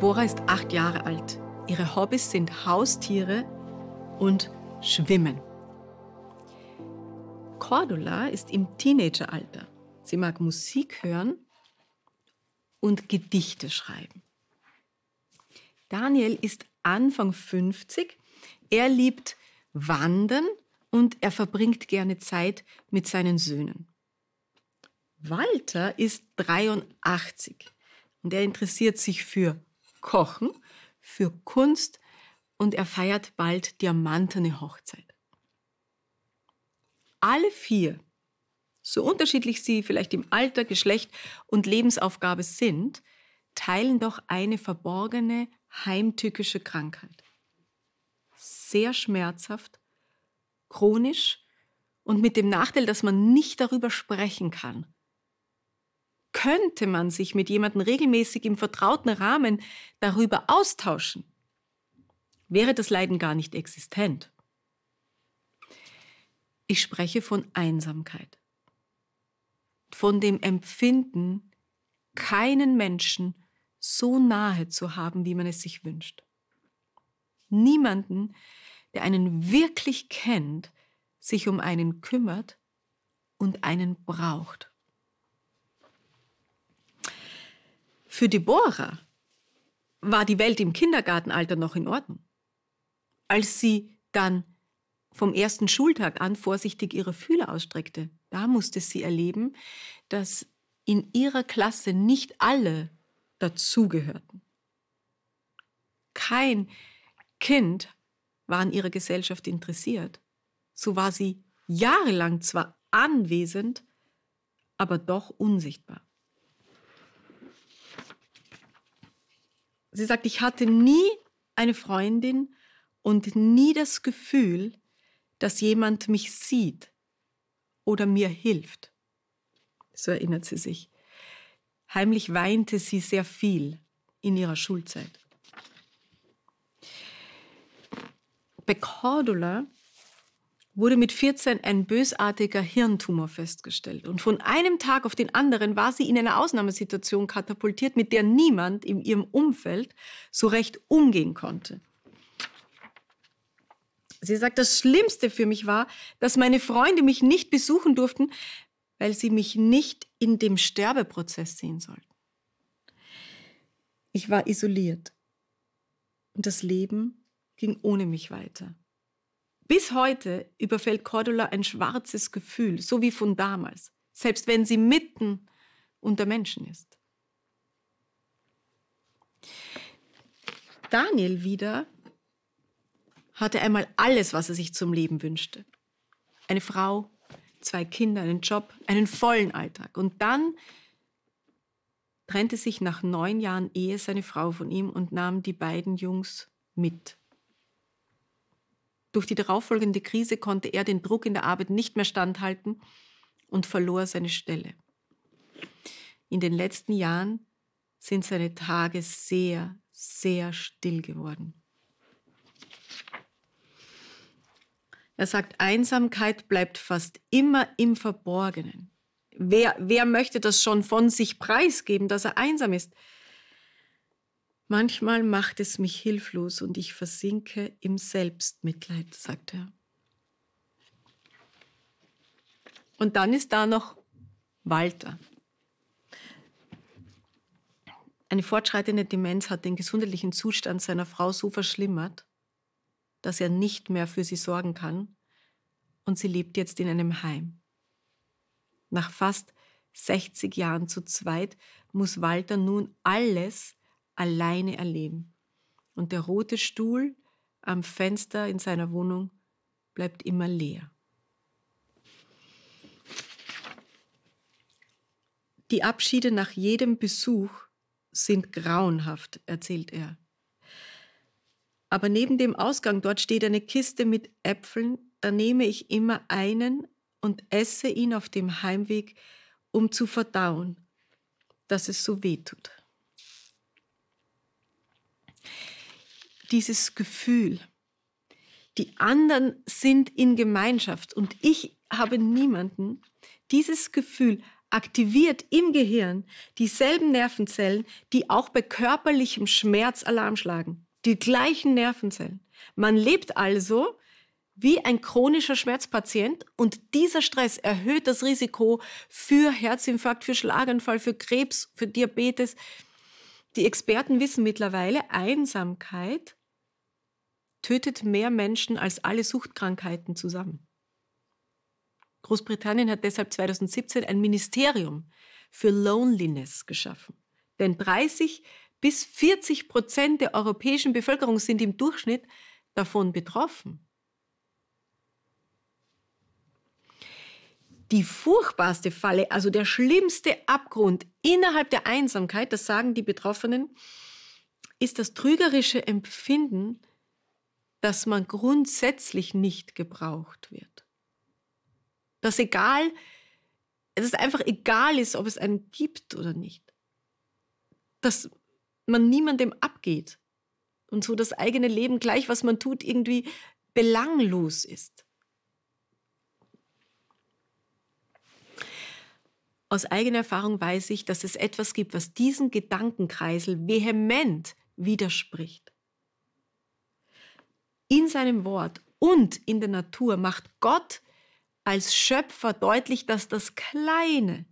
Deborah ist acht Jahre alt. Ihre Hobbys sind Haustiere und Schwimmen. Cordula ist im Teenageralter. Sie mag Musik hören und Gedichte schreiben. Daniel ist Anfang 50. Er liebt Wandern und er verbringt gerne Zeit mit seinen Söhnen. Walter ist 83 und er interessiert sich für Kochen, für Kunst und er feiert bald diamantene Hochzeit. Alle vier, so unterschiedlich sie vielleicht im Alter, Geschlecht und Lebensaufgabe sind, teilen doch eine verborgene, heimtückische Krankheit. Sehr schmerzhaft, chronisch und mit dem Nachteil, dass man nicht darüber sprechen kann. Könnte man sich mit jemandem regelmäßig im vertrauten Rahmen darüber austauschen, wäre das Leiden gar nicht existent. Ich spreche von Einsamkeit, von dem Empfinden, keinen Menschen so nahe zu haben, wie man es sich wünscht. Niemanden, der einen wirklich kennt, sich um einen kümmert und einen braucht. Für Deborah war die Welt im Kindergartenalter noch in Ordnung. Als sie dann vom ersten Schultag an vorsichtig ihre Fühler ausstreckte, da musste sie erleben, dass in ihrer Klasse nicht alle dazugehörten. Kein Kind war an ihrer Gesellschaft interessiert. So war sie jahrelang zwar anwesend, aber doch unsichtbar. Sie sagt, ich hatte nie eine Freundin und nie das Gefühl, dass jemand mich sieht oder mir hilft. So erinnert sie sich. Heimlich weinte sie sehr viel in ihrer Schulzeit. Bei Cordula wurde mit 14 ein bösartiger Hirntumor festgestellt. Und von einem Tag auf den anderen war sie in eine Ausnahmesituation katapultiert, mit der niemand in ihrem Umfeld so recht umgehen konnte. Sie sagt, das Schlimmste für mich war, dass meine Freunde mich nicht besuchen durften, weil sie mich nicht in dem Sterbeprozess sehen sollten. Ich war isoliert und das Leben ging ohne mich weiter. Bis heute überfällt Cordula ein schwarzes Gefühl, so wie von damals, selbst wenn sie mitten unter Menschen ist. Daniel wieder hatte einmal alles, was er sich zum Leben wünschte. Eine Frau, zwei Kinder, einen Job, einen vollen Alltag. Und dann trennte sich nach neun Jahren Ehe seine Frau von ihm und nahm die beiden Jungs mit. Durch die darauffolgende Krise konnte er den Druck in der Arbeit nicht mehr standhalten und verlor seine Stelle. In den letzten Jahren sind seine Tage sehr, sehr still geworden. Er sagt, Einsamkeit bleibt fast immer im Verborgenen. Wer, wer möchte das schon von sich preisgeben, dass er einsam ist? Manchmal macht es mich hilflos und ich versinke im Selbstmitleid, sagt er. Und dann ist da noch Walter. Eine fortschreitende Demenz hat den gesundheitlichen Zustand seiner Frau so verschlimmert, dass er nicht mehr für sie sorgen kann und sie lebt jetzt in einem Heim. Nach fast 60 Jahren zu zweit muss Walter nun alles alleine erleben. Und der rote Stuhl am Fenster in seiner Wohnung bleibt immer leer. Die Abschiede nach jedem Besuch sind grauenhaft, erzählt er. Aber neben dem Ausgang dort steht eine Kiste mit Äpfeln, da nehme ich immer einen und esse ihn auf dem Heimweg, um zu verdauen, dass es so weh tut. Dieses Gefühl, die anderen sind in Gemeinschaft und ich habe niemanden, dieses Gefühl, aktiviert im Gehirn dieselben Nervenzellen, die auch bei körperlichem Schmerz Alarm schlagen. Die gleichen Nervenzellen. Man lebt also wie ein chronischer Schmerzpatient und dieser Stress erhöht das Risiko für Herzinfarkt, für Schlaganfall, für Krebs, für Diabetes. Die Experten wissen mittlerweile, Einsamkeit tötet mehr Menschen als alle Suchtkrankheiten zusammen. Großbritannien hat deshalb 2017 ein Ministerium für Loneliness geschaffen. Denn 30 bis 40 Prozent der europäischen Bevölkerung sind im Durchschnitt davon betroffen. Die furchtbarste Falle, also der schlimmste Abgrund innerhalb der Einsamkeit, das sagen die Betroffenen, ist das trügerische Empfinden, dass man grundsätzlich nicht gebraucht wird. Dass egal, dass es einfach egal ist, ob es einen gibt oder nicht. Dass man niemandem abgeht und so das eigene Leben gleich, was man tut, irgendwie belanglos ist. Aus eigener Erfahrung weiß ich, dass es etwas gibt, was diesen Gedankenkreisel vehement widerspricht. In seinem Wort und in der Natur macht Gott als Schöpfer deutlich, dass das Kleine,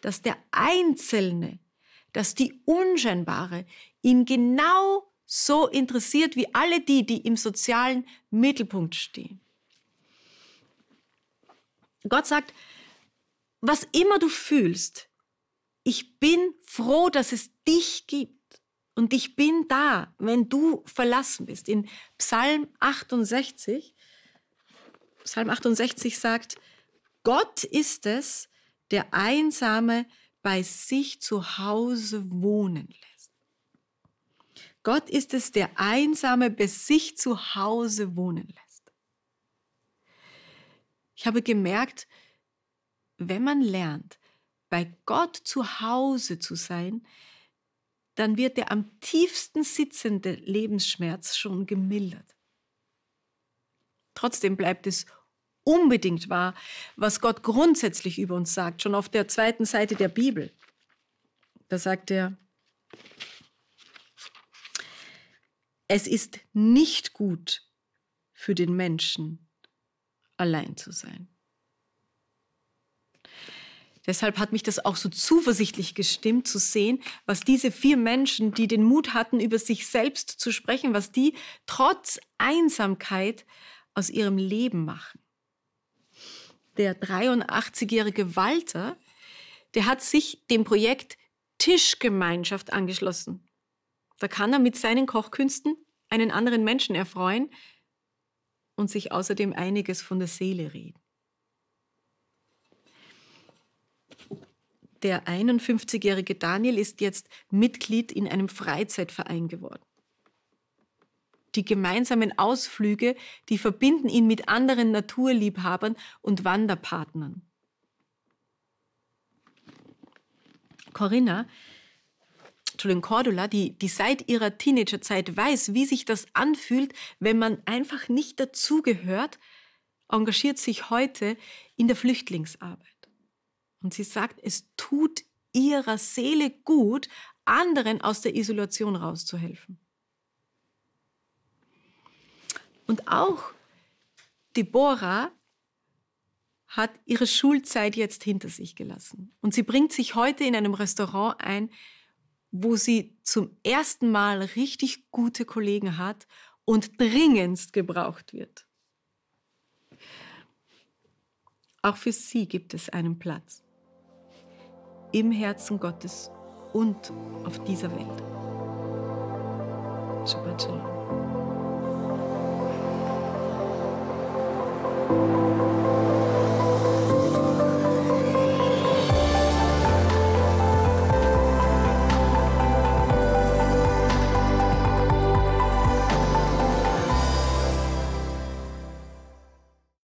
dass der Einzelne, dass die Unscheinbare ihn genau so interessiert wie alle die, die im sozialen Mittelpunkt stehen. Gott sagt, was immer du fühlst, ich bin froh, dass es dich gibt. Und ich bin da, wenn du verlassen bist. In Psalm 68, Psalm 68 sagt, Gott ist es, der Einsame bei sich zu Hause wohnen lässt. Gott ist es, der Einsame bei sich zu Hause wohnen lässt. Ich habe gemerkt, wenn man lernt, bei Gott zu Hause zu sein, dann wird der am tiefsten sitzende Lebensschmerz schon gemildert. Trotzdem bleibt es unbedingt wahr, was Gott grundsätzlich über uns sagt, schon auf der zweiten Seite der Bibel. Da sagt er, es ist nicht gut für den Menschen, allein zu sein. Deshalb hat mich das auch so zuversichtlich gestimmt zu sehen, was diese vier Menschen, die den Mut hatten, über sich selbst zu sprechen, was die trotz Einsamkeit aus ihrem Leben machen. Der 83-jährige Walter, der hat sich dem Projekt Tischgemeinschaft angeschlossen. Da kann er mit seinen Kochkünsten einen anderen Menschen erfreuen und sich außerdem einiges von der Seele reden. Der 51-jährige Daniel ist jetzt Mitglied in einem Freizeitverein geworden. Die gemeinsamen Ausflüge, die verbinden ihn mit anderen Naturliebhabern und Wanderpartnern. Corinna, Entschuldigung, Cordula, die, die seit ihrer Teenagerzeit weiß, wie sich das anfühlt, wenn man einfach nicht dazugehört, engagiert sich heute in der Flüchtlingsarbeit. Und sie sagt, es tut ihrer Seele gut, anderen aus der Isolation rauszuhelfen. Und auch Deborah hat ihre Schulzeit jetzt hinter sich gelassen. Und sie bringt sich heute in einem Restaurant ein, wo sie zum ersten Mal richtig gute Kollegen hat und dringendst gebraucht wird. Auch für sie gibt es einen Platz im Herzen Gottes und auf dieser Welt. Shabbat Shalom.